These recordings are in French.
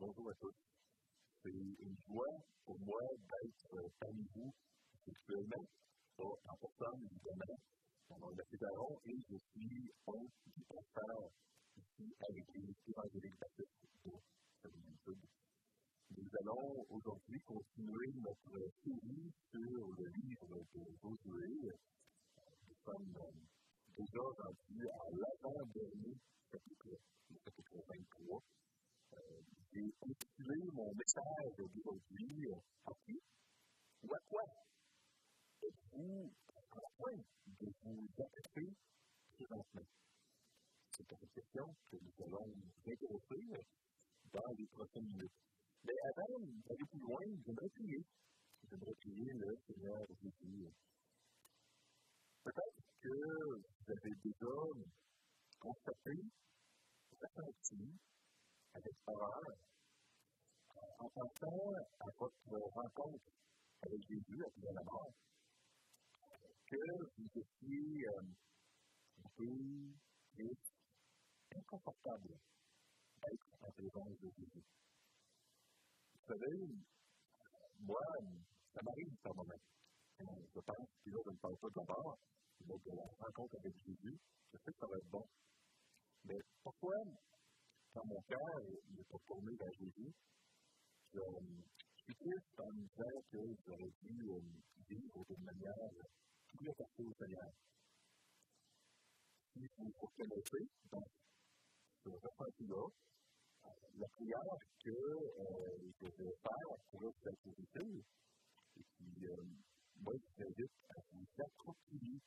Bonjour à tous. C'est une joie pour moi d'être parmi vous virtuellement, pas en personne évidemment. Mon nom est Mathieu Baron et je suis un du pasteur ici avec les évangéliques baptistes de Saint-Sud. Nous allons aujourd'hui continuer notre série sur le livre de Josué. Nous sommes déjà rendus à l'avant-dernier chapitre, le chapitre 23. Euh, J'ai intitulé mon message d'aujourd'hui Happy ou à quoi êtes-vous en train de vous attaquer présentement? C'est cette question que nous allons intéresser dans les prochaines minutes. Mais avant d'aller plus loin, j'aimerais prier. J'aimerais prier le Seigneur Jésus. Peut-être que vous avez déjà constaté, ressenti, avec horreur, en pensant à votre rencontre avec Jésus après la mort, que vous étiez euh, inconfortable d'être en présence de Jésus. Vous savez, moi, ça m'arrive par moment. Je pense, puis là, je ne parle pas de la mort, mais de la rencontre avec Jésus. Je sais que ça va être bon. Mais pourquoi, quand mon cœur est pas tourné vers Jésus, je, suis triste en me disant que j'aurais dû euh, vivre d'une manière plus attachée au Seigneur. Si vous reconnaissez, donc, ce ressenti-là, la prière que euh, je vais faire pour être positive, et puis, euh, moi, je vous invite à vous approprier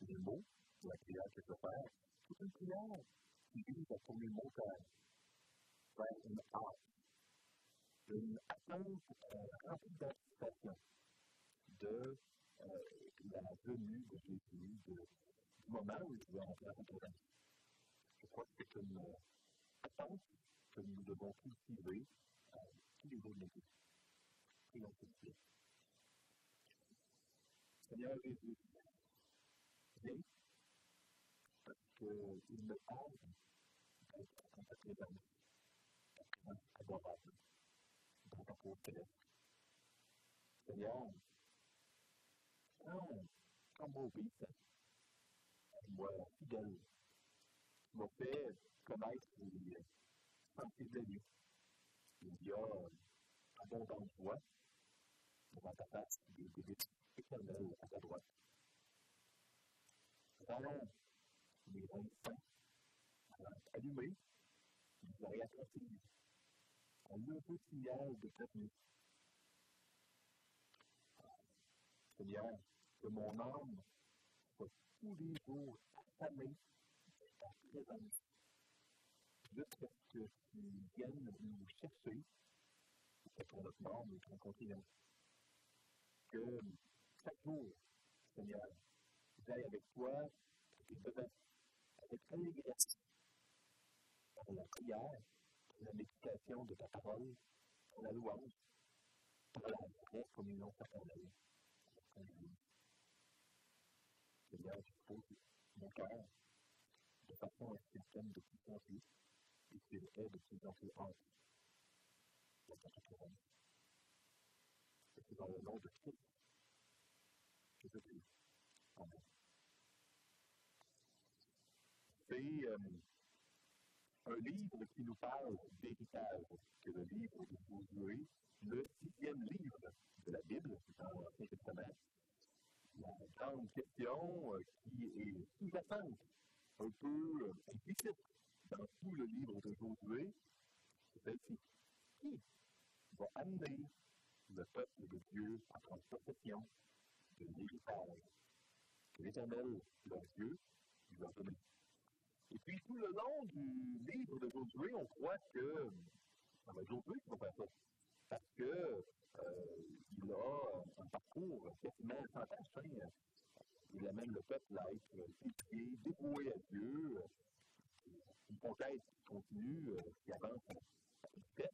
les mots de la prière que je vais faire. C'est une prière qui vise à tourner le montagne une hâte, une attente remplie d'anticipation de la venue de Jésus, du moment où il va entrer en présence. Je crois que c'est une euh, attente que nous devons cultiver euh, tous les jours de notre vie. Prions de suite. Seigneur Jésus, viens, parce qu'il me parle d'être en ta présence adorable, dans ta. Seigneur, quand m'obéissant, moi fidèle, m'as fait connaître les sentiers de. Il y a joie devant ta face, des délices éternelles à ta droite. Dans les instants allumés, vous aurez attrapé un nouveau signal de cette nuit. Seigneur, que mon âme soit tous les jours affamée de ta présence, jusqu'à ce que tu viennes nous chercher, c'est pour notre mort, nous te rencontrions. Que chaque jour, Seigneur, j'aille avec toi, et devant, avec allégresse, pour la prière, la méditation de ta parole, pour la louange, pour la vraie communion fraternelle. Seigneur, je pose mon cœur de façon à ce qu'il t'aime de plus en plus et qu'il ait de plus en plus hâte de ta couronne. Et c'est dans le nom de Christ que je prie. Amen. C'est euh, un livre qui nous parle d'héritage, que le livre de Josué, le sixième livre de la Bible, dans l'Ancien Testament. La grande question euh, qui est sous-jacente, un peu euh, implicite dans tout le livre de Josué, c'est celle-ci. Qui va amener le peuple de Dieu à prendre possession de l'héritage? Que l'Éternel, leur Dieu, lui a donné? Et puis, tout le long du livre de Josué, on croit que ça va être Josué qui va faire ça. Parce que euh, il a un parcours quasiment fantastique. Il amène le peuple à être éduqué, dévoué à Dieu, une conquête qui continue, qui avance à vitesse.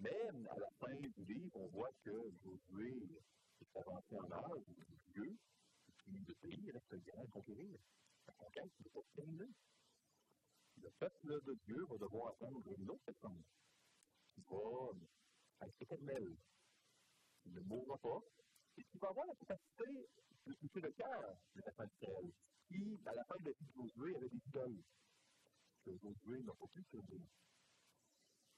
Mais à la fin du livre, on voit que Josué est avancé en âge, et puis le pays reste grand à conquérir. La conquête n'est pas terminée. Le peuple de Dieu va devoir attendre une autre réponse. qui va être éternel, qui ne mourra pas, et qui va avoir la capacité de toucher le cœur des enfants d'Israël, qui, à la fin de la vie de Josué, avait des idoles que Josué n'a pas pu servir.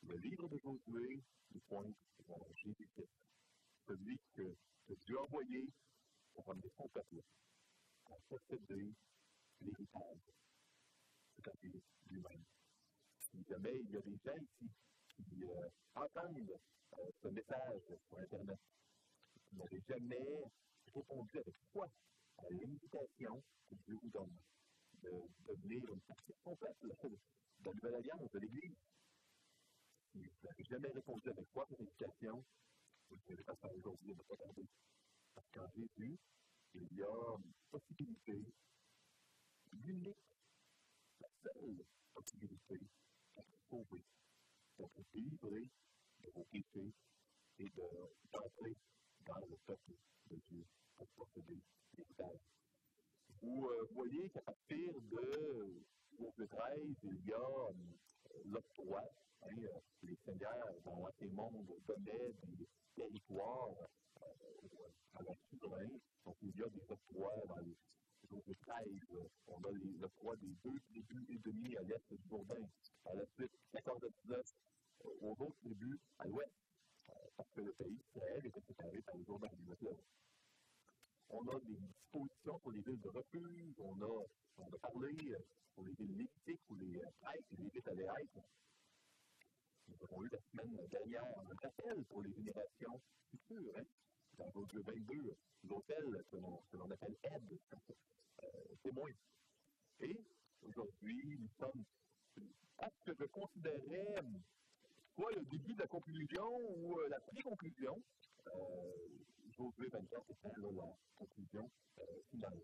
Le livre de Josué nous pointe vers Jésus-Christ, celui que, que Dieu a envoyé pour amener son peuple à posséder l'héritage, lui-même. Si jamais il y a des gens ici qui entendent ce message sur Internet, qui n'avaient jamais répondu avec foi à l'invitation que Dieu vous donne de devenir une partie complète de la nouvelle alliance de l'Église, si vous n'avez jamais répondu avec foi à cette invitation, vous ne pouvez pas faire aujourd'hui, pas tarder. Parce qu'en Jésus, il y a une possibilité l'unique, la seule possibilité d'être sauvé, d'être délivré de vos péchés et d'entrer dans le peuple de Dieu pour posséder l'héritage. Vous euh, voyez qu'à partir de Josué 13, il y a euh, l'octroi. Hein, euh, les seigneurs dans l'Ancien Monde donnaient des territoires euh, à leurs souverains. Donc il y a des octrois dans les Josué 13. On a l'octroi des deux tribus et demi à l'est du Jourdain. À la suite, 14 à 19, aux autres tribus à l'ouest. parce que le pays d'Israël était séparé par le Jourdain du fleuve. On a des dispositions pour les villes de refuge, on a, on a parlé pour les villes lévitiques où les prêtres et les villes allaient être. Nous avons eu la semaine dernière un appel pour les générations futures, hein, dans Josué 22, l'hôtel que l'on appelle aide, euh, témoin. Et aujourd'hui, nous sommes à ce que je considérais soit le début de la conclusion ou euh, la pré-conclusion. Euh, Josué 24 étant là, la conclusion euh, finale.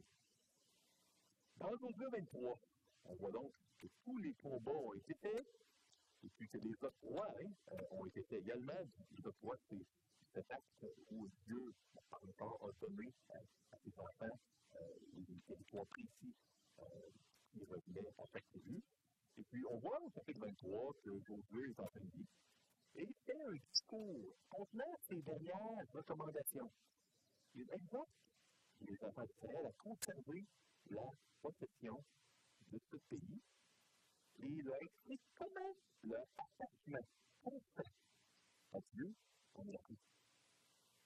Dans Josué 23, on voit donc que tous les combats ont été faits, et puis que les octrois hein, euh, ont été faits également. Les octrois, c'est cet acte où Dieu, par temps, a donné à, ses enfants des territoires précis qui revenaient à chaque tribu. Et puis, on voit au chapitre 23 que Josué est en train de dire et fait un discours contenant ses dernières recommandations. Il exhorte les enfants d'Israël à conserver la possession de ce pays et il leur explique comment leur attachement constant à Dieu on est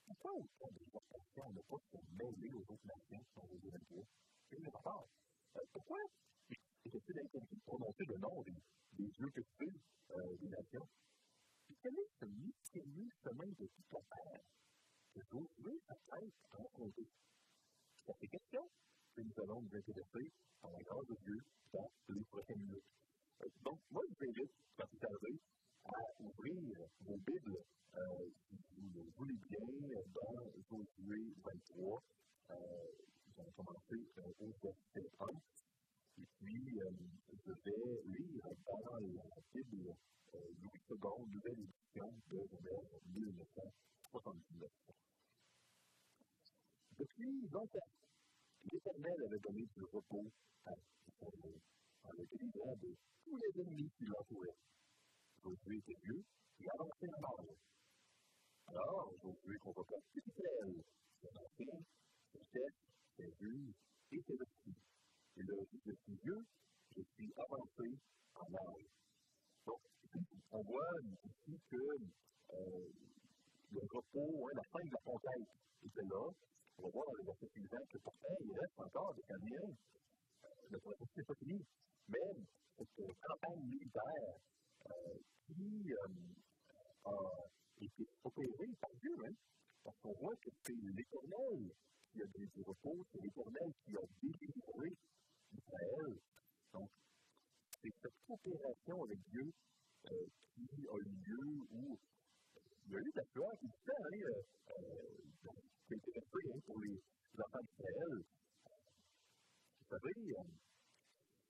Pourquoi autant de exhortations ne pas se mêler aux autres nations qui sont aux États-Unis? C'est une part. Pourquoi est-il interdit de prononcer le nom des, des dieux que tu euh, des nations? Quel est ce mystérieux chemin de tout ton père que Josué s'apprête à? C'est à ces questions que nous allons nous intéresser dans la grâce de Dieu dans les prochaines minutes. Donc, moi, je vous invite, quand vous arrivez, à ouvrir vos Bibles, euh, si vous le voulez bien, dans Josué 23. Euh, nous allons commencer euh, au verset 1. Et puis, euh, je vais lire dans la Bible euh, Louis II, nouvelle édition de vers 1979. Depuis longtemps, l'Éternel avait donné du repos à Israël en le délivrant de tous les ennemis qui l'entouraient. Josué était vieux et avancé en âge. Alors, Josué convoqua Israël, ses anciens, ses chefs, ses juges et ses petits. Et leur dit, je suis vieux, je suis avancé en âge. Donc, on voit ici que euh, le repos, hein, la fin de la conquête était là. On va voir dans les versets suivants que pourtant, il reste encore des Canadiens. Euh, le processus n'est pas fini. Mais cette campagne militaire euh, qui euh, a été opérée par Dieu, hein, parce qu'on voit que c'est l'Éternel qui a donné du repos, c'est l'Éternel qui a délivré Israël. Donc, c'est cette coopération avec Dieu euh, qui a eu lieu où il y a eu de la peur qui euh, fait hein, pour les enfants d'Israël. Vous savez, euh,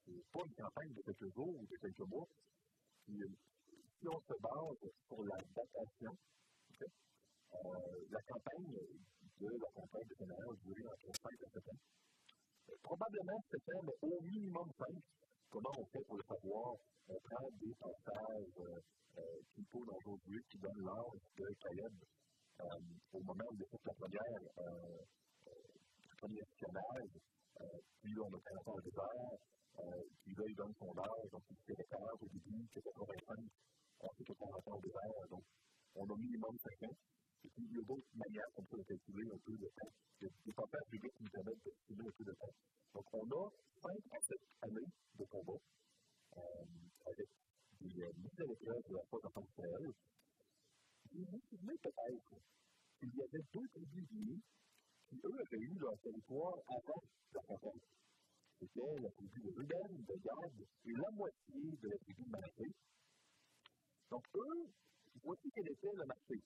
c'est pas une campagne de quelques jours ou de quelques mois. Puis, si on se base sur la datation, okay, euh, la campagne de la campagne de Canaan a duré entre 5 et 7 ans. Probablement 7 ans, mais au minimum 5. Comment on fait pour le savoir? On prend des passages euh, euh, qu'il faut dans Josué l'âge de Caleb au moment où il fait la première, le premier espionnage. puis on a fait un désert. Puis là, il donne son âge. Donc, il était 40 au début, c'est 85. Ensuite, il a fait au désert. Donc, on a minimum 5 ans. Et puis, il y a d'autres manières ça de calculer un peu de temps. Il y a des faire publics qui nous permettent de calculer un peu de temps. Donc, on a 5 à 7 années de combat euh, avec des euh, nouvelles épreuves de la foi en Israël. Vous vous souvenez peut-être qu'il y avait deux tribus qui, eux, avaient eu leur territoire avant la campagne. C'était la tribu de Ruben, de Gad et la moitié de la tribu de Manassé. Donc, eux, voici quel était le marché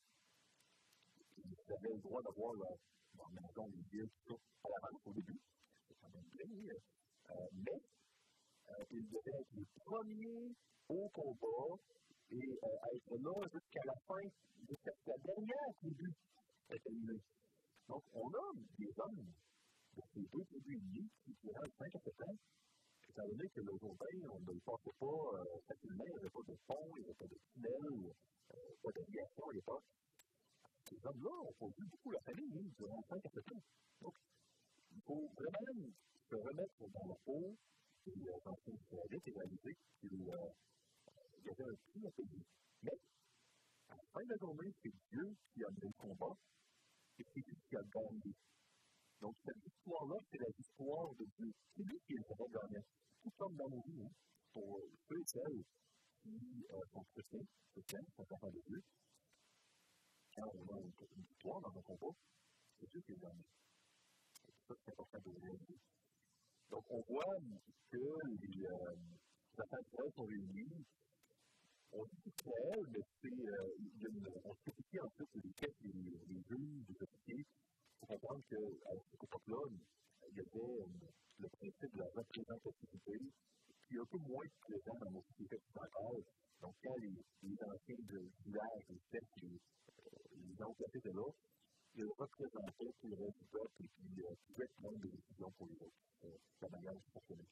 ils avaient le droit d'avoir leur, leur maison, les villes, tout à l'avance au début. Euh, mais euh, ils devaient être les premiers au combat et euh, être là jusqu'à la fin, jusqu'à la dernière tribu. Donc, on a des hommes de ces deux tribus unies qui, 5 à 7 ans, étant donné que le Jourdain, on ne le passait pas euh, facilement, il n'y avait pas de pont, il n'y avait pas de tunnel, euh, pas d'aviation à l'époque ces hommes-là ont produit beaucoup la famille hein, durant 5 à 7 ans. Donc, il faut vraiment se remettre dans la peau et euh, dans son réalité et réaliser qu'il y avait un prix à payer. Mais, à la fin de la journée, c'est Dieu qui a mené le combat et c'est lui qui a gagné. Donc, cette histoire-là, c'est la histoire de Dieu. C'est lui qui est le vrai gagnant. Tout comme dans nos vies, hein, pour ceux et celles qui sont chrétiens, chrétiens, sont enfants de Dieu, quand on a une victoire dans un combat, c'est Dieu qui est gagné. C'est ça qui est important de réaliser. Donc, on voit que les euh, affaires sont réunies. On dit Israël, mais c'est, euh, on spécifie en fait les quêtes des juges, des officiers, pour comprendre qu'à cette époque-là, il y avait une, le principe de la représentativité qui est un peu moins présent dans nos sociétés occidentales. Donc, quand les, les anciens du village, les fêtes, les, les gens qui étaient là, ils représentaient tout le reste du peuple et puis euh, pouvaient prendre des décisions pour les autres. Euh, c'est la manière de fonctionner.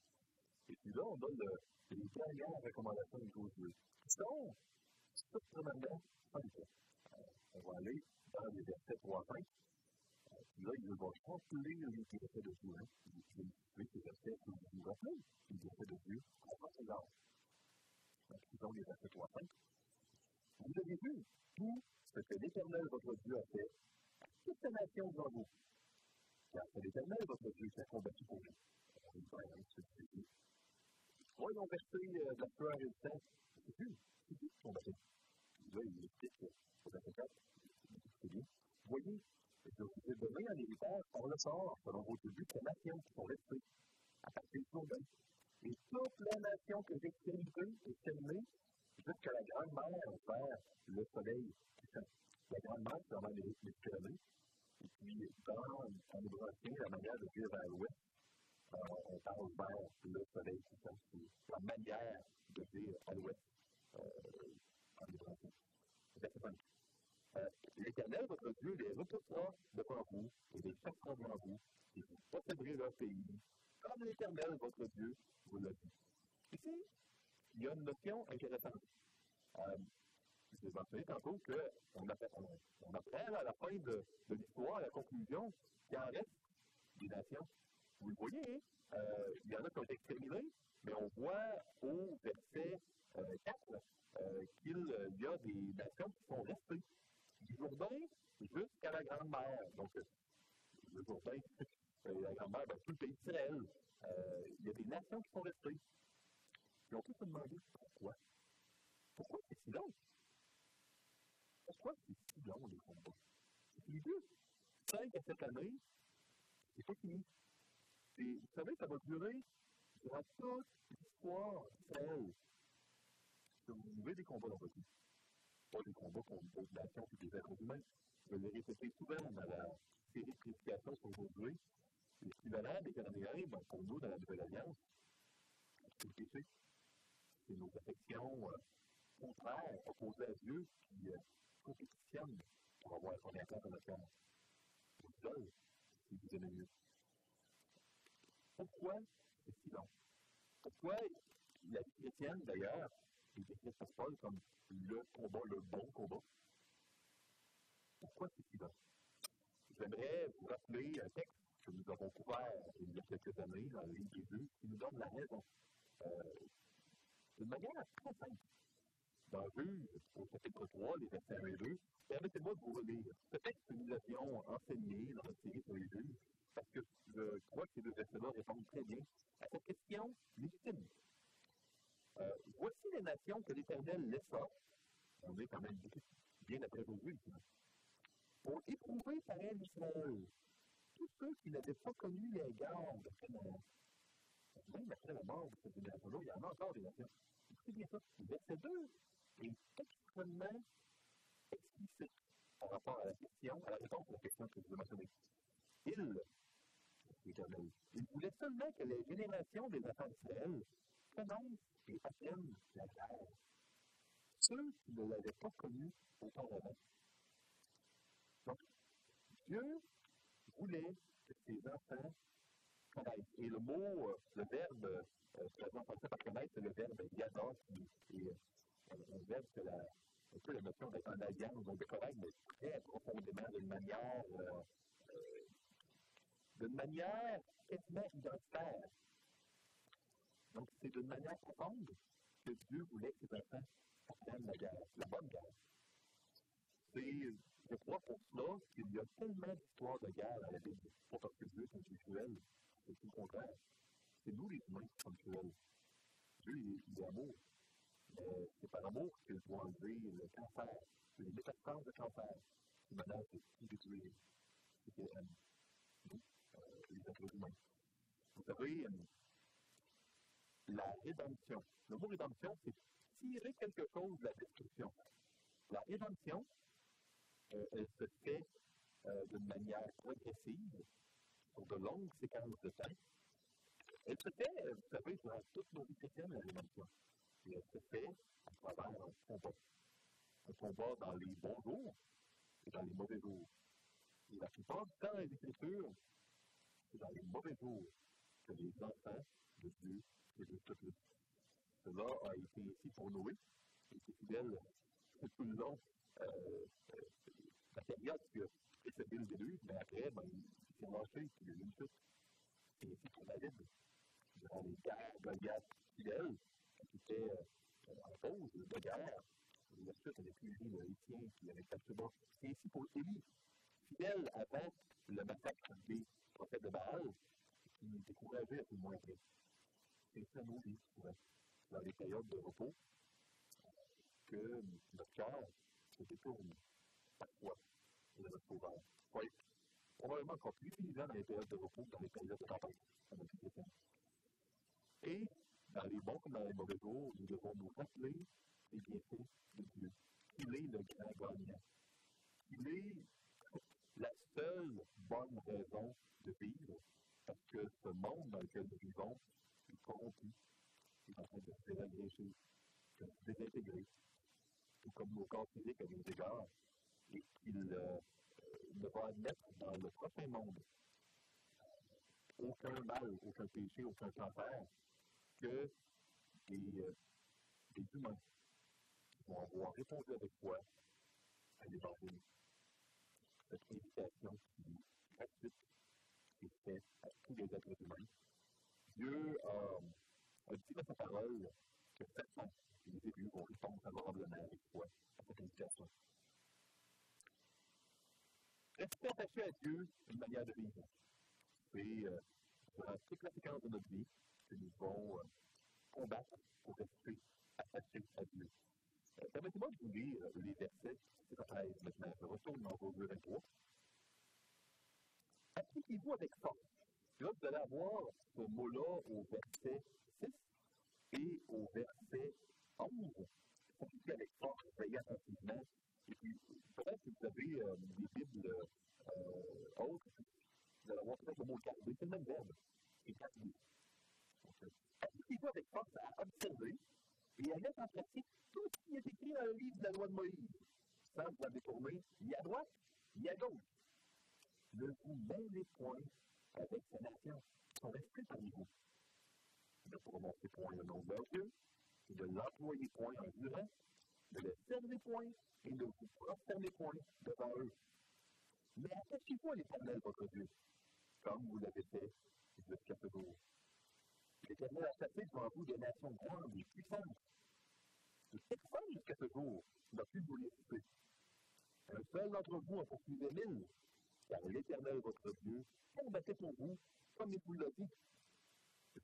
Et puis là, on donne le, les dernières recommandations de Josué, qui sont surprenamment simples. Euh, on va aller dans les versets 3 à 5. Euh, là, il va les de Dieu. Hein. Il va ces versets pour vous rappeler les versets de Dieu ils ont les versets 3 à 5. Vous avez vu tout ce que l'Éternel, votre Dieu, a fait à toute la nation devant vous. Car c'est l'Éternel, votre Dieu, qui a combattu pour vous. Voyons verser euh, de la fleur et le sang. C'est. C'est qui combattait. Là, il verset 4. C'est je vous ai donné un héritage par le sort, selon vos tribus, la nation qui sont restées à partir du jour Et toute la nation que j'ai créée est terminée jusqu'à la grande mer vers le soleil la grande mer, c'est vraiment les Méditerranée. Et puis, dans, en hébreu la manière de dire vers l'ouest, euh, on parle vers le soleil. C'est la manière de dire à l'ouest euh, en hébreu euh, L'Éternel, votre Dieu, les repoussera devant vous et les chassera devant vous, et vous posséderez leur pays, comme l'Éternel, votre Dieu, vous l'a dit. Ici, il y a une notion intéressante. Euh, je vous ai mentionné tantôt qu'on on, apprend à la fin de, l'histoire, à la conclusion, qu'il en reste des nations. Vous le voyez, euh, il y en a qui ont été exterminés, mais on voit au verset euh, 4 euh, qu'il y a des nations qui sont restées. Du Jourdain jusqu'à la Grande Mer. Donc, euh, le Jourdain, la Grande Mer, ben, tout le pays d'Israël. Euh, il y a des nations qui sont restées. Et on peut se demander pourquoi. Pourquoi c'est si long? Pourquoi c'est si long les combats? C'est deux. 5 à 7 années, c'est pas fini. Et vous savez, ça va durer durant toute l'histoire d'Israël. Que vous vivez des combats dans votre vie. Pas des combats contre d'autres nations et des êtres humains. Je l'ai répété souvent dans la série de prédications aujourd'hui. L'équivalent des ben, pour nous, dans la Nouvelle Alliance, c'est le péché c'est nos affections euh, contraires, opposées à Dieu, qui euh, compétitionnent pour avoir son impact dans notre cœur. Vous seul, si vous aimez mieux. Pourquoi si long? Pourquoi la vie chrétienne, d'ailleurs, est décrite par Paul comme le combat, le bon combat? pourquoi c'est si? J'aimerais vous rappeler un texte que nous avons couvert il y a quelques années dans le livre des deux, qui nous donne la raison. Euh, d'une manière très simple. Dans Juge, au chapitre 3, les versets 1 et 2, permettez-moi de vous relire texte que nous avions enseigné dans notre série sur les juges, parce que je crois que ces deux versets-là répondent très bien à cette question légitime. Euh, voici les nations que l'Éternel laissa, on est quand même bien après aujourd'hui, pour éprouver par elle Israël, tous ceux qui n'avaient pas connu les gardes de Canaan. Même après la mort de cette il y en a encore des nations. Écoutez bien ça. Verset 2 est extrêmement explicite par rapport à la question, à la réponse à la question que je vous ai mentionnée. Il, l'Éternel, voulait seulement que les générations des enfants d'Israël connaissent et apprennent la guerre. Ceux qui ne l'avaient pas connu auparavant. Donc, Dieu voulait que ses enfants connaissent. Et le mot, euh, le verbe, traduit en français par connaître, c'est le verbe yada, qui est euh, un verbe que la, un peu la notion d'être en alliance, donc de connaître, mais très profondément, d'une manière, euh, euh, d'une manière quasiment identitaire. Donc, c'est d'une manière profonde que Dieu voulait que ses enfants apprennent la guerre, la bonne guerre. C'est je crois pour cela qu'il y a tellement d'histoires de guerre dans la Bible. Pas parce que Dieu est intellectuel, c'est tout le contraire. C'est nous les humains qui sommes cruels. Dieu, il est amour. Mais c'est par amour qu'il doit enlever le cancer, les métastases de cancer qui menacent de. Nous, euh, les êtres humains. Vous savez, la rédemption. Le mot rédemption, c'est tirer quelque chose de la destruction. La rédemption, euh, elle se fait euh, d'une manière progressive, sur de longues séquences de temps. Elle se fait, vous savez, durant toute nos vies chrétiennes, la rédemption. Et elle se fait à travers un combat. Un combat dans les bons jours et dans les mauvais jours. Et la plupart du temps, les Écritures, c'est dans les mauvais jours que les enfants de Dieu résistent le plus. Cela a été ici pour Noé. Il était fidèle tout le long euh, la période que précédait le déluge, mais après, ben, il s'est puis il a eu une chute. C'est ici pour David. Durant les guerres Goliath fidèles, qui étaient euh, en pause de guerre, la chute avait suivi le Hétien qui avait capturé. C'est ici pour Élie, fidèle avant le massacre des prophètes de Baal, qui décourageait à tout le moins. C'est nos vies, dans les périodes de repos, que notre cœur se détourne parfois de notre sauveur. Oui, probablement encore plus utilisant dans les périodes de repos, dans les périodes de vie Et dans les bons comme dans les mauvais jours, nous devons nous rappeler les bienfaits de Dieu. Il est le grand gagnant. Il est la seule bonne raison de vivre, parce que ce monde dans lequel nous vivons corrompu, il est en train de désagréger, de désintégrer, comme nos corps physiques à des égards, et qu'il euh, ne va admettre dans le prochain monde aucun mal, aucun péché, aucun cancer, que des, euh, des humains vont avoir répondu avec foi à l'évangile. Cette invitation qui est gratuite et faite à tous les êtres humains. Dieu a, a dit dans sa parole que certains les élus vont répondre favorablement avec foi à cette invitation. Rester attaché à Dieu, c'est une manière de vivre. C'est euh, durant toute la séquence de notre vie que nous devons euh, combattre pour rester attachés à Dieu. Euh, Permettez-moi de vous lire les versets 6 à 13 maintenant. Je retourne dans Josué 23. Appliquez-vous avec force. Là, vous allez avoir ce mot-là au verset 6 et au verset 11. Appliquez avec force, veillez attentivement. Et puis, peut-être que vous avez euh, des Bibles euh, autres, vous allez avoir peut-être mot garder, c'est le même verbe, et garder. Appliquez-vous avec force à observer et à mettre en pratique tout ce qui est écrit dans le livre de la loi de Moïse, sans vous la détourner ni à droite, ni à gauche. Ne vous mêlez point avec nations qui sont restées parmi vous. Ne prononcez point le nom de ne l'employez point en jurant, ne les servez point et ne vous prosternez point devant eux. Mais attachez-vous à l'Éternel, votre Dieu, comme vous l'avez fait jusqu'à ce jour. L'Éternel a chassé devant vous des nations grandes et puissantes. De personne jusqu'à ce jour n'a pu vous les couper. Un seul d'entre vous en poursuivait mille, car l'Éternel, votre Dieu, combattait pour vous, comme il vous l'a dit.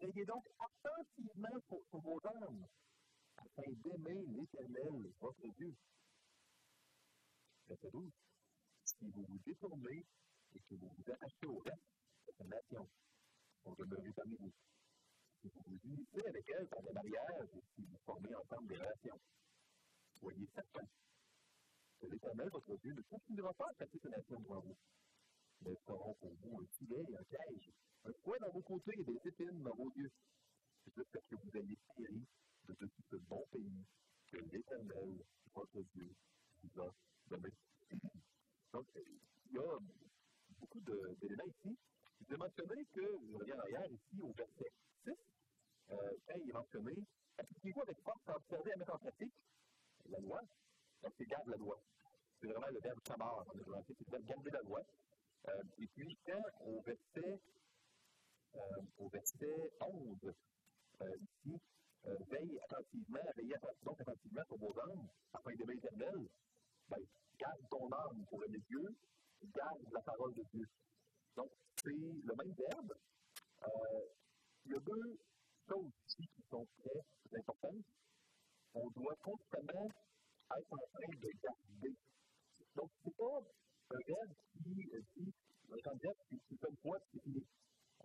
Veillez donc attentivement pour, vos âmes, afin d'aimer l'Éternel, votre Dieu. Verset 12. Si vous vous détournez et que vous vous attachez au reste de cette nation, pour demeurer parmi vous. Si vous vous unissez avec elle par des mariages et si vous formez ensemble des relations, soyez certains que l'Éternel, votre Dieu, ne continuera pas à chasser ces nations devant vous. Elles feront pour vous un filet, un piège, un fouet dans vos côtés et des épines dans vos yeux, jusqu'à ce que vous ayez péri de tout ce bon pays que l'Éternel, votre Dieu, vous a donné. Donc, il y a beaucoup d'éléments ici. Je vais mentionner que, je reviens en arrière ici au verset 6, euh, quand il est mentionné, appliquez-vous avec force à observer à mettre en pratique la loi. Donc, c'est garde la loi. C'est vraiment le verbe sabar en hébreu. C'est le verbe garder la loi. Et puis, quand au verset, euh, au verset 11, euh, ici, euh, veille attentivement, veillez donc attentivement sur vos âmes, afin d'aimer l'éternel, ben, garde ton âme pour aimer Dieu, garde la parole de Dieu. Donc, c'est le même verbe. Il y a deux choses ici qui sont très importantes. On doit constamment être en train de garder. Donc, ce n'est pas un verbe qui dit, un verbe qui, qui une fois, c'est fini.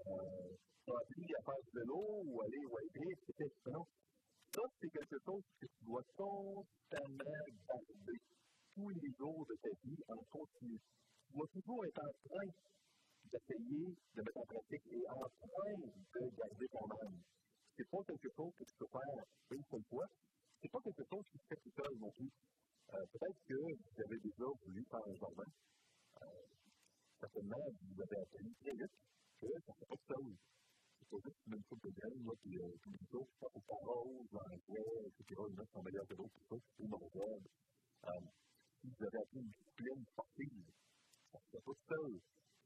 Euh, appris à faire du vélo ou aller ou écrire, c'était non. Ça, c'est quelque chose que tu dois constamment garder tous les jours de ta vie en continu. Tu dois toujours être en train d'essayer de mettre en pratique et en train de garder ton âme. Ce n'est pas quelque chose que tu peux faire une seule fois. Ce n'est pas quelque chose qui se fait tout seul non plus. Euh, Peut-être que vous avez déjà voulu faire un jardin. Certainement, vous avez appris très vite que ça fait pas de chose. C'est pas juste une coupe de graines, moi, puis tous les jours, ça, ça rose, l'engrais, etc. Les gens sont que tout ça, c'est. Si vous avez appris une discipline sportive, ça fait pas tout seul.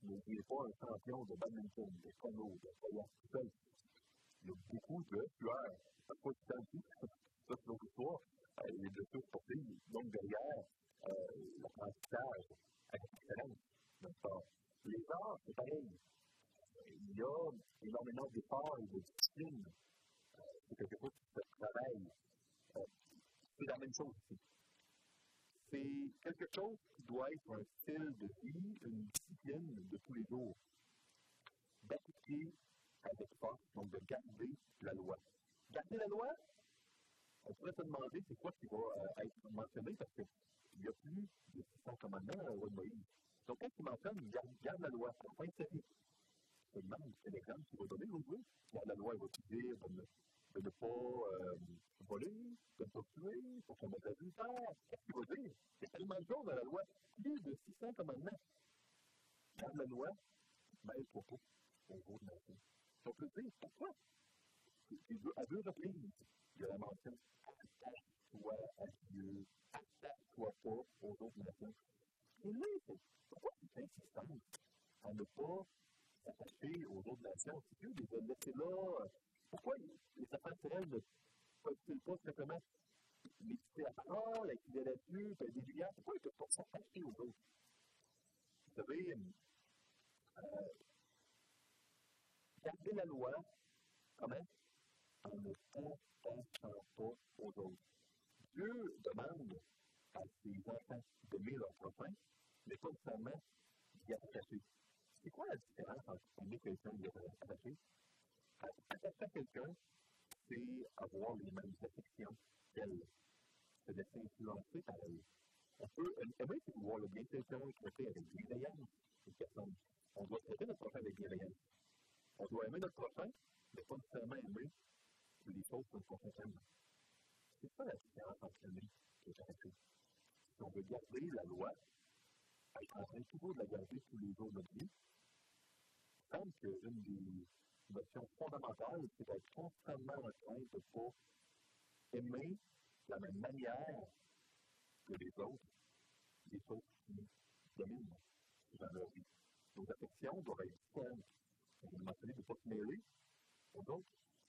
N'oubliez pas un champion de badminton, de canot, de kayak tout seul. Il y a beaucoup de tueurs. Ça ne pas tout temps. Ça, c'est notre histoire. Euh, les blessures sportives. Donc, derrière, euh, l'apprentissage avec l'excellence. Les c'est pareil. Il y a énormément d'efforts et de discipline. Euh, c'est quelque chose qui se travaille. Euh, c'est la même chose ici c'est quelque chose qui doit être un style de vie, une discipline de tous les jours. D'appliquer avec force, donc de garder la loi. Garder la loi, on pourrait se demander c'est quoi qui va euh, être mentionné parce qu'il n'y a plus de 600 commandements dans la loi de Moïse. Donc, quand il mentionne garde, garde la loi à la fin de sa vie, je me demande quel exemple il va donner aujourd'hui. Garde la loi, il va-tu dire de, de ne pas euh, voler, de ne pas tuer, pour commettre l'adultère. Qu'est-ce qu'il va dire? Il a tellement de choses dans la loi. Plus de 600 commandements. Dans la loi, mêle propos au gros de nation. On peut dire pourquoi? À deux reprises, il a la mention attache-toi à Dieu, attache-toi pas aux autres nations. Et là, pourquoi cette insistance à ne pas s'attacher aux autres nations? Si Dieu les a laissés là, pourquoi les affaires terrestres ne peuvent-ils pas simplement méditer la parole, être fidèles à Dieu, faire des lumières? Pourquoi ils ne peuvent pas s'attacher aux autres? Vous savez, euh, garder la loi, comment? En pas aux autres. Dieu demande à ses enfants d'aimer leur prochain, mais pas nécessairement d'y attacher. C'est quoi la différence entre aimer quelqu'un et d'y attacher? Attacher à quelqu'un, c'est avoir les mêmes affections qu'elle, se laisser influencer par elle. On peut c'est pouvoir le bien quelqu'un, traiter avec bienveillance une personne. On doit traiter notre prochain avec bienveillance. On doit aimer notre prochain, mais pas nécessairement aimer les choses que notre prochain aime. C'est ça la différence entre aimer et attacher. Si on veut garder la loi, être en train toujours de la garder tous les jours de notre vie, il semble qu'une des notion fondamentale, c'est d'être constamment en train de pas aimer de la même manière que les autres, les choses qui dominent. dans leur vie. Nos affections doivent être saines. On a mentionné pas se mêler. Donc,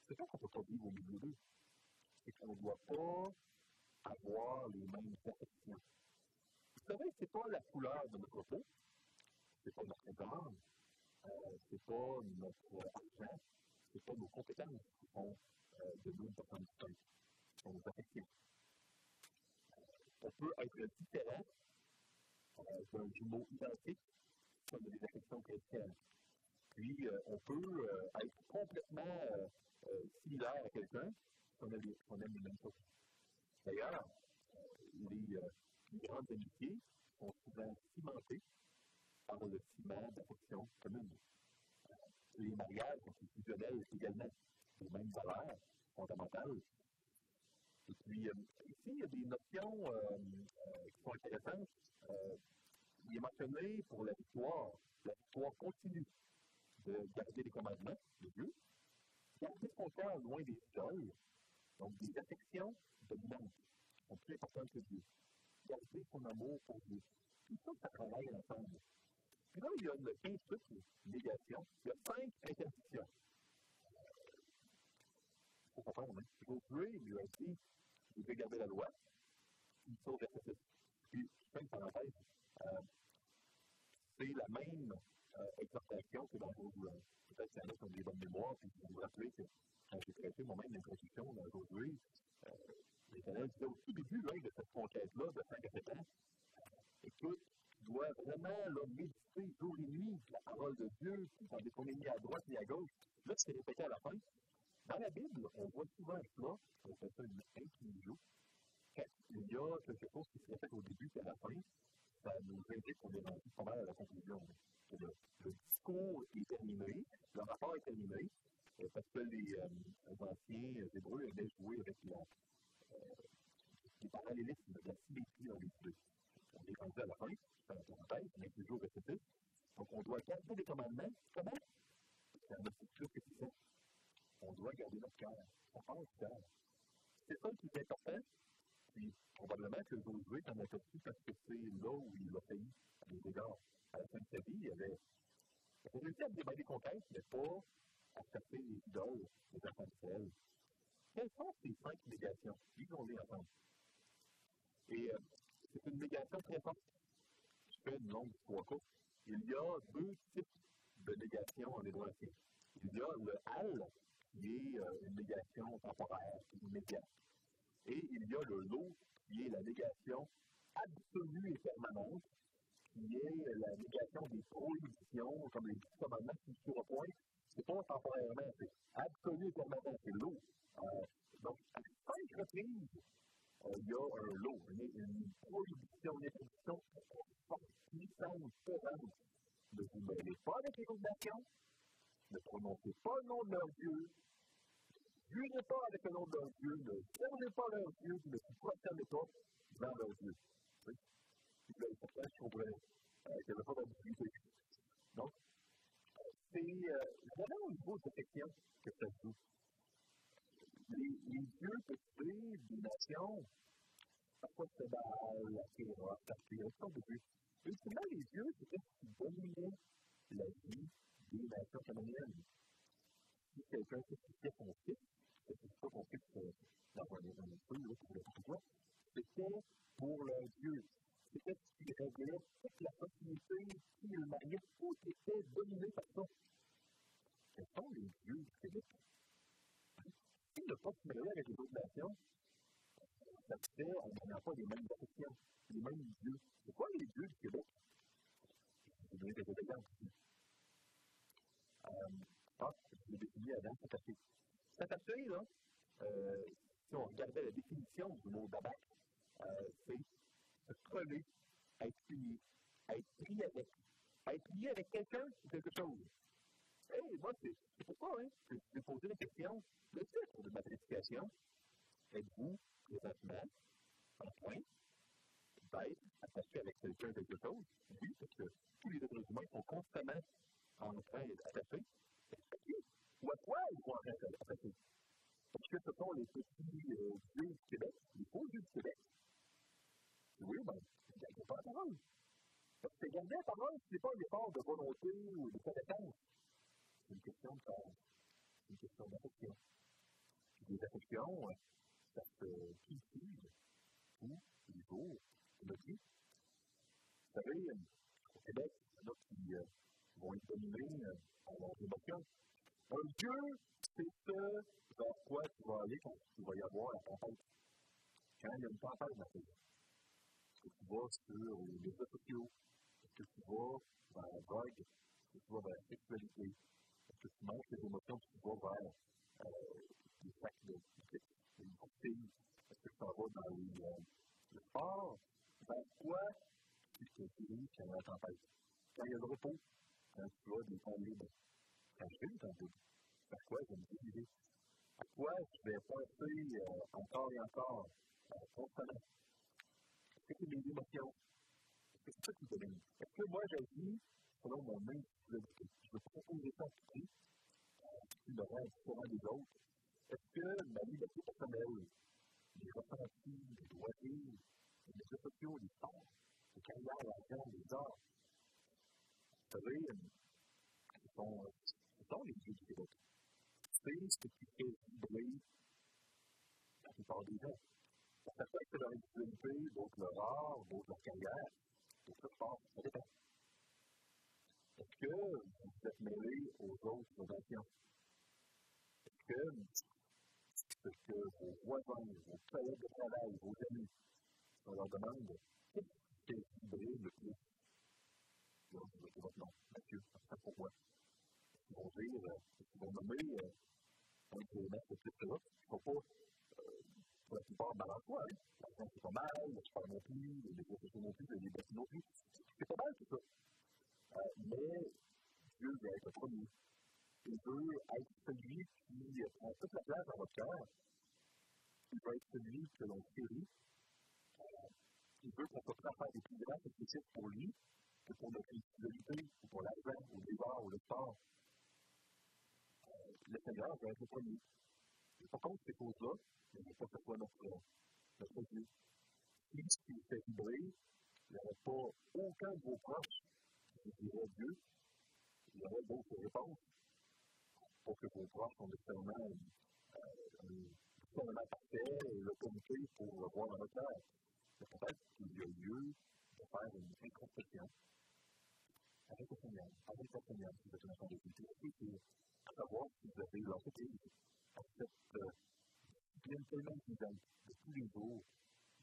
c'est ça qu'on ne peut pas vivre au milieu d'eux. C'est qu'on ne doit pas avoir les mêmes affections. Vous savez, ce n'est pas la couleur de notre peau, ce n'est pas notre âme, euh, ce n'est pas notre argent, ce n'est pas nos compétences qui font euh, de nous une personne distincte. Ce sont nos affections. on peut être différent euh, d'un jumeau identique on a des affections chrétiennes. Puis, euh, on peut euh, être complètement euh, similaire à quelqu'un si on, aime les mêmes choses. D'ailleurs, les, les, grandes amitiés sont souvent cimentées le ciment d'affection commune. Les mariages constitutionnels également, les mêmes valeurs fondamentales. Et puis, ici, il y a des notions qui sont intéressantes. il est mentionné pour la victoire, la victoire continue de garder les commandements de Dieu, garder son cœur loin des idoles, donc des affections dominantes, sont plus importantes que Dieu. Garder son amour pour Dieu. Tout ça, ça travaille ensemble. Puis là, il y a le 15 trucs, négation. Il y a cinq interdictions. Il faut comprendre, hein? Josué lui a dit, vous devez garder la loi, il verset 6. Puis, je fais une parenthèse, euh, c'est la même euh, exhortation que dans vos. Euh, peut-être qu'il y en a qui ont des bonnes mémoires, puis vous vous rappelez que quand j'ai traité moi-même l'introduction dans aujourd'hui, euh, l'Éternel disait au tout début là, de cette conquête-là, de 5 à 7 ans, écoute, tu dois vraiment là, méditer jour et nuit la parole de Dieu, est mis à droite ni à gauche. Là, c'est répété à la fin. Dans la Bible, on voit souvent cela, on fait ça une inclusion. Quand il y a? Quelque chose qui se répète au début et à la fin, ça nous indique qu'on est rendu pas mal à la conclusion. Le, discours est terminé, le rapport est terminé, euh, parce que les, euh, anciens Hébreux avaient joué avec la, euh, les parallélismes, la symétrie dans les deux. On est rendu à la fin, c'est un parenthèse, on est toujours répété. Donc on doit garder les commandements. Comment C'est un sûr que c'est ça. On doit garder notre cœur. On pense cœur. C'est ça le plus important. Puis probablement que Josué en a sorti parce que c'est là où il a failli à des égards. À la fin de sa vie, il avait, réussi à mener des conquêtes, mais pas à taper les idoles des enfants d'Israël. Quelles sont ces cinq négations? Lisons-les ensemble. Et euh, c'est une négation très forte. Je fais longue histoire courte. Il y a deux types de négations en hébreu ancien. Il y a le hal, qui est euh, une négation temporaire, immédiate. Et il y a le lot, qui est la négation absolue et permanente, qui est la négation des prohibitions, comme les dix commandements qui sur le point. C'est pas temporairement, c'est absolu et permanent, c'est l'eau. Donc, à cinq reprises, il y a un lot, une, prohibition, une interdiction forte, puissante, fervente. Ne vous mêlez pas avec les autres nations, ne prononcez pas le nom de leur Dieu, jurez pas avec le nom de leur Dieu, ne servez pas leur Dieu, ne vous prosternez pas dans leur Dieu. Oui? C'est important, je comprends euh, qu'il n'y avait pas d'ambiguïté. Donc, c'est euh, vraiment au niveau de cette que ça se joue. Les, les dieux possédés des nations, parfois c'est Baal, la Kéra, la Kéra, ça de dieux. Ultimement, les dieux, c'était ce qui dominait la vie des nations canadiennes. Si quelqu'un sacrifiait son fils, c'est pour ça qu'on fixe dans un peu, là, pour le pourquoi. C'était pour leur Dieu. C'était ce qui réglait toute la possibilité, qui le mariait, tout était dominé par ça. Ce sont les dieux du Québec. Si ne pas se mêler avec les autres nations, ça fait, on n'a pas les mêmes affections, les mêmes dieux. C'est quoi les dieux du Québec? Je vais quelques exemples. Euh, ah, je l'ai défini avant, assez. S'attacher, là, euh, si on regardait la définition du mot d'abac, euh, c'est se coller, être uni, être pris avec, être lié avec quelqu'un ou quelque chose. Hey, moi, c'est pour ça hein, je vais poser la question, le titre de ma prédication, êtes-vous présentement en train d'être attaché avec quelqu'un ou quelque chose? Oui, parce que tous les êtres humains sont constamment en train d'être attachés. Ou à quoi ils sont en d'être attachés? Est-ce que ce sont les petits euh, dieux du Québec, les faux dieux du Québec? Oui, ben, quelque part la parole. Parce que garder la parole, ce n'est pas un effort de volonté ou de connaissance. C'est une question de temps. Une question d'affection. Les affections, ça se cultive tous les jours de notre vie. Vous savez, au Québec, il y en a qui euh, vont être dominés euh, par leurs émotions. Un Dieu, c'est ce vers quoi tu vas aller quand tu vas y avoir la tempête. Quand il y a une tempête dans ta. Est-ce que tu vas sur les réseaux sociaux? Est-ce que tu vas vers la drogue? Est-ce que tu vas vers la sexualité? Manges tes émotions? Tu vas vers euh, les sacs de une courtille? Est-ce que t'en vas dans euh, le sport? Vers quoi tu te diriges quand il y a la tempête? Quand il y a le repos? Quand tu as des temps libres? Quand fais du temps libre? Vers quoi je me diriger? À quoi je vais penser euh, encore et encore, euh, constamment? Est-ce que c'est mes émotions? Est-ce que c'est ça qui domine? Est-ce que moi j'agis selon mon individualité? Je veux proposer ça à qui me rend différent des autres. Est-ce que ma liberté personnelle, les ressentis, les loisirs, les réseaux sociaux, les sports, les carrières, l'argent, les arts, vous savez, ce sont, ce sont les dieux du Québec c'est ce qui fait vibrer la plupart des gens. Peut être leur individualité, d'autres leur art, d'autres leur carrière, d'autres leur sport, ça dépend. Est-ce que vous êtes mêlé aux autres innovations? Est-ce que ce que vos voisins, vos collègues de travail, vos amis, on leur demande qu'est-ce qui fait vibrer le plus? Là, je vais dire votre nom, Mathieu, ça pourquoi? Ils vont dire, ils vont nommer euh, un kilomètre, etc. Il ne faut pas, euh, pour la plupart, balancer. Hein. L'argent, c'est pas mal, le sport non plus, les sociaux non plus, les bâtiments non plus. C'est pas mal, tout ça. Euh, mais Dieu veut être le premier. Il veut être celui qui prend toute la place dans votre cœur. Il veut être celui que l'on chérit. Euh, il veut qu'on soit prêt à faire des plus grands sacrifices pour lui que pour notre individualité, ou pour l'argent, ou les arts, ou le sport le Seigneur va être le premier. Il faut contre ces choses-là, mais il ne faut pas que ce soit notre, notre Dieu. Si qui fait vibrer, il n'y aurait pas aucun de vos proches dirait Dieu, il y aurait d'autres réponses pour que vos proches ont nécessairement euh, un parfait et l'autorité pour voir dans notre cœur. C'est peut-être qu'il y a lieu de faire une introspection avec le Seigneur, avec le Seigneur, si vous êtes un enfant de Dieu, à savoir si vous avez l'entreprise à cette discipline tellement évidente de tous les jours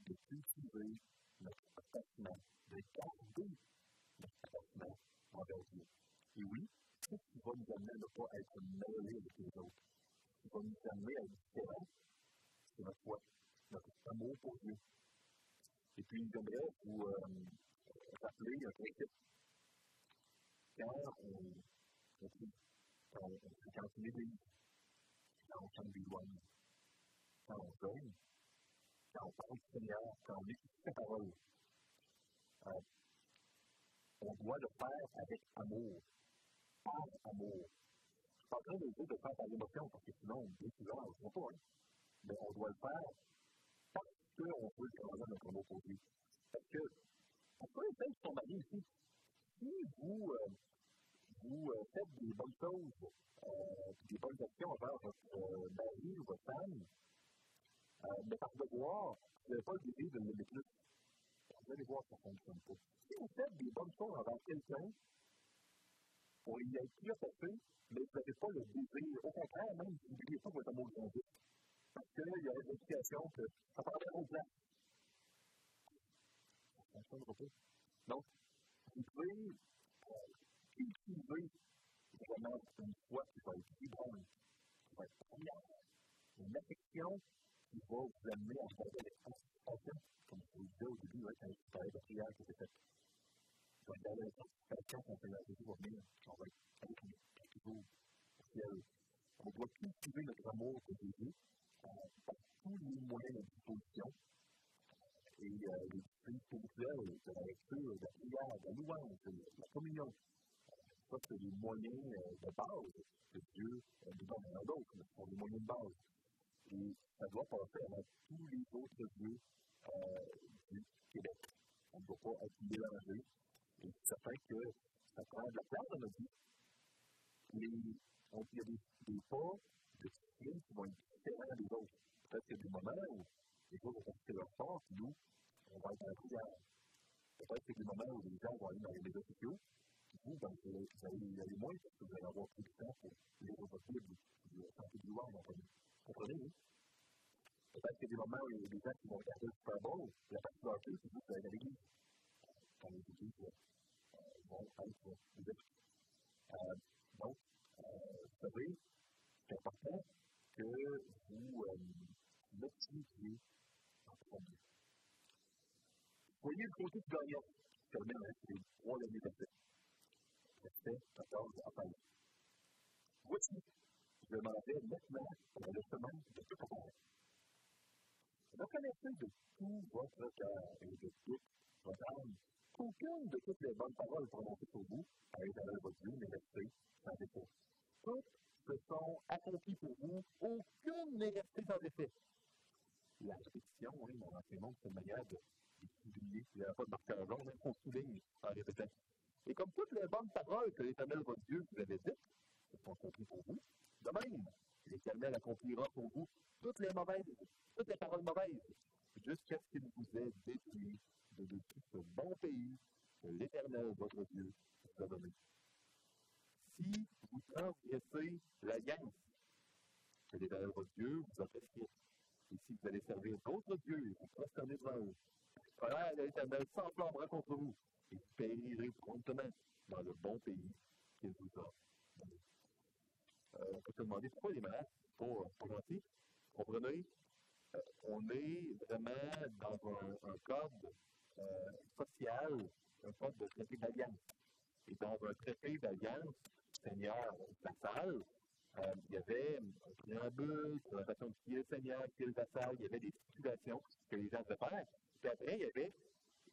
de cultiver notre attachement, de garder notre attachement envers Dieu. Et oui, ce qui va nous amener à ne pas être mêlés avec les autres, ce qui va nous amener à être différents, c'est notre foi, notre amour pour Dieu. Et puis, j'aimerais vous euh, rappeler un principe. Quand on, on quand on l'église, quand on chante des louanges, quand on jeûne, quand on parle du Seigneur, quand on écoute sa parole. On doit le faire avec amour, par amour. Je suis pas en train de dire de faire par émotion, parce que sinon, bien souvent, on ne le pas. Hein. Mais on doit le faire parce qu'on veut changer notre amour pour lui. Parce que, on peut essayer de son mari ici. Si vous, euh, euh, faites des bonnes choses, euh, des bonnes actions envers votre mari ou votre femme, mais par devoir, vous n'avez pas le désir de l'aimer plus. Vous allez voir que ça ne fonctionne pas. Si vous faites des bonnes choses envers quelqu'un, pour y être plus attaché, mais vous n'avez pas le désir. Au contraire, même, vous n'oubliez pas votre amour grandit. Parce qu'il y a une éducation que ça prend bien au plan. Ça ne fonctionnera pas. Donc, vous pouvez cultiver vraiment une foi qui va être vibrante, qui va être première, une affection qui va vous amener à faire de l'expansion, comme je le disais au début, ouais, quand je prière allez garder l'expansion quand le Jésus va on va être avec au. On doit cultiver notre amour pour Jésus par tous les moyens de disposition. Et les disciplines de la lecture, de la prière, la louange, la communion, ça, c'est les moyens de base que Dieu euh, nous donne. A d'autres, ce sont les moyens de base. Ça doit passer avant tous les autres dieux euh, du Québec. On ne doit pas être mélangé. Et certain que ça prend de la place dans notre vie. Il y a des, des pas de discipline qui vont être différents des autres. Peut-être qu'il y a des moments où les autres vont porter leur force, nous, on va être en prière. Peut-être qu'il y a des moments où les gens vont aller dans les médias sociaux, vous, ben, vous, allez, vous y aller moins parce que vous allez avoir plus de temps pour lire votre Bible, pour tenter de louange, comprenez? Comprenez, Peut-être qu'il y a des moments où il y a des gens qui vont regarder le Super Bowl, la partie hockey, c'est allez à l'église. Quand les églises vont être ouvertes. Euh, donc, euh, vous savez, c'est important que vous euh, l'optimisiez en premier. Voyez le côté du gagnant qui termine avec les trois derniers versets. Verset 14 à 15. Voici, je demandais nettement pour le chemin de tout. Reconnaissez de tout votre cœur et de toute votre âme qu'aucune de toutes les bonnes paroles prononcées pour vous à l'éternel votre Dieu n'est restée sans effet. Toutes se sont accomplies pour vous, aucune n'est restée sans effet. La répétition, oui, mon ancien c'est une manière de, souligner. Il n'y a pas de marqueur jaune, même qu'on souligne en répétant. Et comme toutes les bonnes paroles que l'éternel votre Dieu vous avait dites, se sont accomplies pour vous, de même, l'Éternel accomplira pour vous toutes les mauvaises, toutes les paroles mauvaises, jusqu'à ce qu'il vous ait détruit de, tout ce bon pays que l'Éternel, votre Dieu, vous a donné. Si vous transgressez l'alliance que l'Éternel, votre Dieu, vous a prescrite, et si vous allez servir d'autres dieux et vous eux, voilà, l'Éternel s'enflammera contre vous et périrez promptement dans le bon pays qu'il vous a donné. Euh, on peut se demander pourquoi les malades sont pas, gentils. Comprenez? Euh, on est vraiment dans un, un code euh, social, un code de traité d'alliance. Et dans un traité d'alliance, Seigneur vassal, euh, il y avait un préambule sur la façon de qui est le Seigneur, qui est le vassal, il y avait des stipulations les faire. Puis après, il y avait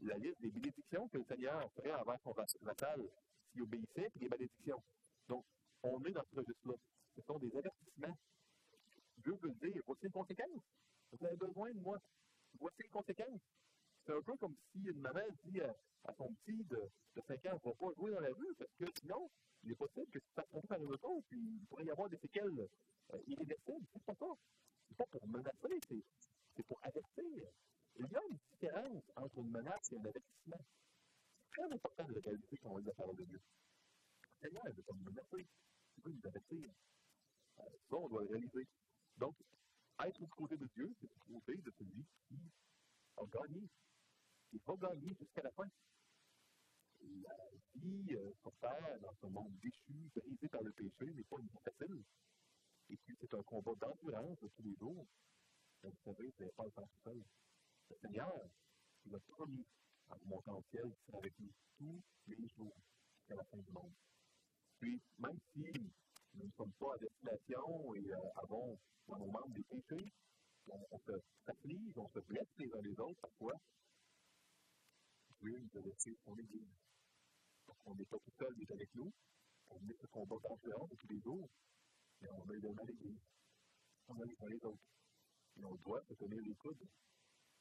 la liste des bénédictions que le Seigneur ferait envers son vassal s'il obéissait, puis les bénédictions. Donc, on est dans ce registre-là. Ce sont des avertissements. Dieu veut dire, voici une conséquence. Vous avez besoin de moi. Voici une conséquence. C'est un peu comme si une maman dit à, son petit de, de 5 ans, ne va pas jouer dans la rue, parce que sinon, il est possible que tu te fasses tromper par une auto, puis il pourrait y avoir des séquelles euh, irréversibles. C'est pas pas pour menacer, c'est pour avertir. Il y a une différence entre une menace et un avertissement. C'est très important de réaliser quand on lit la parole de Dieu. Le Seigneur veut pas nous menacer, il veut nous avertir. Euh, ça, on doit le réaliser. Donc, être du côté de Dieu, c'est du côté de celui qui a gagné. Il va gagner jusqu'à la fin. La vie euh, sur Terre, dans ce monde déchu, brisé par le péché, n'est pas une vie facile. Et puis, c'est un combat d'endurance de tous les jours. Vous savez, vous n'avez pas le temps tout seul. Le Seigneur, il a promis en montant au ciel qu'il serait avec nous tous les jours jusqu'à la fin du monde. Puis, même si nous ne sommes pas à destination et euh, avons dans nos membres des péchés, on, se s'afflige, on se blesse les uns les autres parfois. Dieu nous a laissé son Église. Donc, on n'est pas tout seul, il est avec nous. On met ce combat d'enfant de tous les jours, mais on a également l'Église. On a les uns les autres. Et on doit se tenir les coudes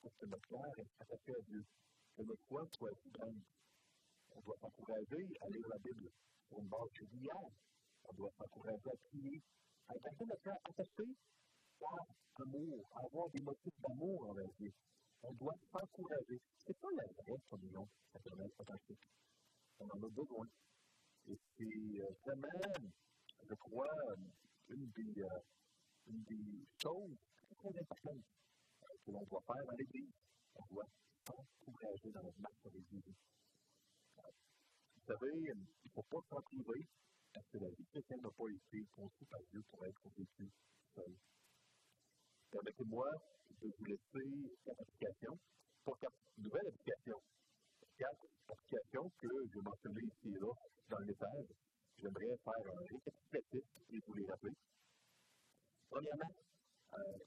pour que notre cœur reste attaché à Dieu, que notre foi soit grande. On doit s'encourager à lire la Bible pour une base régulière. On doit s'encourager à prier, à garder notre cœur attaché par amour, à avoir des motifs d'amour envers Dieu. On doit s'encourager. C'est pas la vraie communion fraternelle authentique. On en a besoin. Et c'est euh, vraiment, je crois, une des, euh, une des choses importantes que l'on doit faire dans l'Église. On doit s'encourager dans notre marche avec Jésus. Vous savez, il ne faut pas s'en priver, parce que la vie chrétienne n'a pas été conçue par Dieu pour être vécue seule. Permettez-moi de vous laisser quatre applications, pas quatre nouvelles applications, quatre applications que je mentionné ici et là dans le message. J'aimerais faire un récapitulatif et vous les rappeler. Premièrement,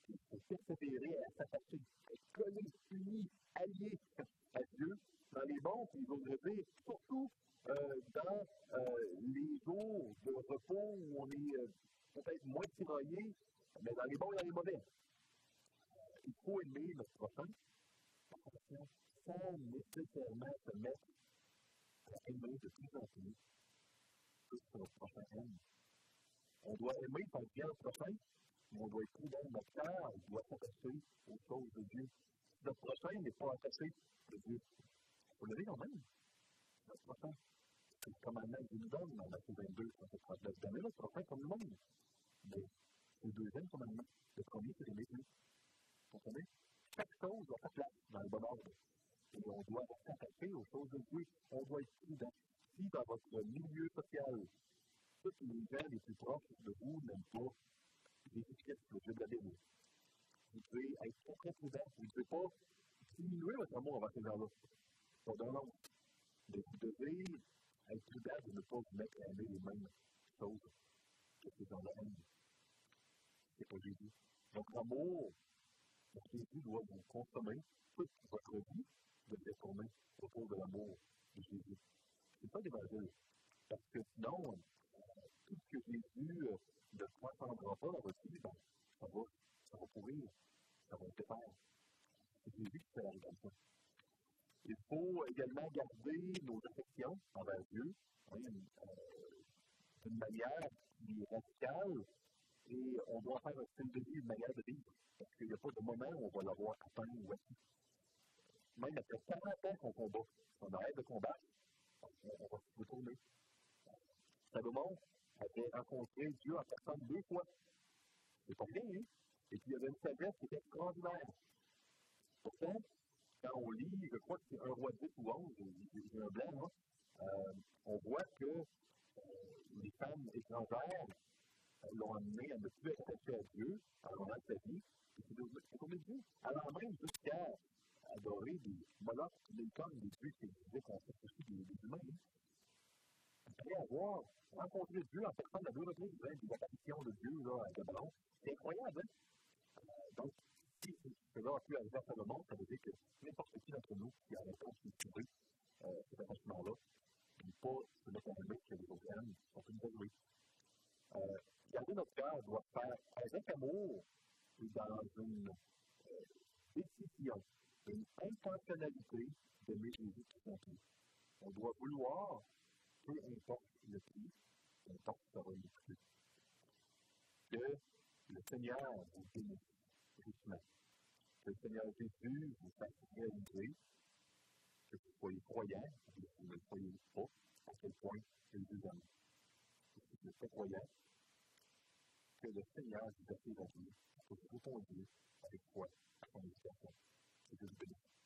il faut persévérer à s'attacher, être collé, uni, allié à Dieu dans les bons, puis vous dire, surtout euh, dans euh, les jours de repos où on est euh, peut-être moins tiraillé, mais dans les bons et dans les mauvais. Il faut aimer notre prochain sans nécessairement se mettre à aimer de plus en plus, plus que notre prochain aime. On doit aimer son bien prochain, on doit être prudent. Notre cœur doit s'attacher aux choses de Dieu. Notre prochain n'est pas attaché de Dieu. Vous l'avez quand même. Notre prochain. C'est le commandement qu'il nous donne dans Matthieu 22, verset 39. D'aimer notre prochain comme le monde. Mais le deuxième commandement. Le premier, c'est d'aimer Dieu. Vous comprenez? Chaque chose doit sa place dans le bon ordre. Et on doit s'attacher aux choses de Dieu. On doit être prudent. Si dans votre milieu social, tous les gens les plus proches de vous n'aiment pas Jésus-Christ, le Dieu de la Bible, vous devez être très, très prudent. Vous ne devez pas diminuer votre amour envers ces gens-là. Autre. Mais vous devez être prudent de ne pas vous mettre à aimer les mêmes choses que ces gens-là aiment. C'est pas Jésus. Votre amour pour Jésus doit vous consommer toute votre vie de détourner autour de l'amour de Jésus. C'est pas l'évangile. Parce que sinon, tout ce que Jésus ne transcendra pas dans votre vie, ça va, ça va pourrir, ça va défaire. Jésus qui fait la. Il faut également garder nos affections envers Dieu hein, d'une manière qui est radicale et on doit faire un style de vie, une manière de vivre. Parce qu'il n'y a pas de moment où on va l'avoir atteint ou acquis. Même après 40 ans qu'on combat, on arrête de combattre, on, on va se retourner. Salomon avait rencontré Dieu en personne deux fois. C'est pas rien, hein? Et puis il y avait une sagesse qui était extraordinaire. Pourtant, quand on lit, je crois que c'est un roi 10 ou 11, j'ai un blanc, hein? euh, on voit que euh, les femmes étrangères l'ont amené à ne plus être attaché à Dieu en de sa vie, et c'est de Dieu. Alors même jusqu'à adorer des molochs, des comme des dieux qui disaient qu'on fait aussi des, humains. Après avoir rencontré Dieu en personne à deux reprises, des apparitions de Dieu là, à Gabaron, c'est incroyable. Hein? Euh, donc, si cela a pu arriver à Salomon, ça veut dire que n'importe qui d'entre nous qui a la réponse de trouver cet attachement-là, ne pas se mettre à aimer que les autres on peut nous aimer. Euh, garder notre cœur doit faire avec amour et dans une euh, décision une intentionnalité d'aimer Jésus tout. On doit vouloir, peu importe le prix, peu importe le prix, que le Seigneur vous bénisse justement. Que le Seigneur Jésus vous fasse réaliser que vous soyez croyant, que vous ne soyez pas, à quel point il vous aime. Si vous n'êtes pas croyant, que le Seigneur vous a fait la vie, que vous conduise avec foi à son éducation. Que Dieu vous bénisse.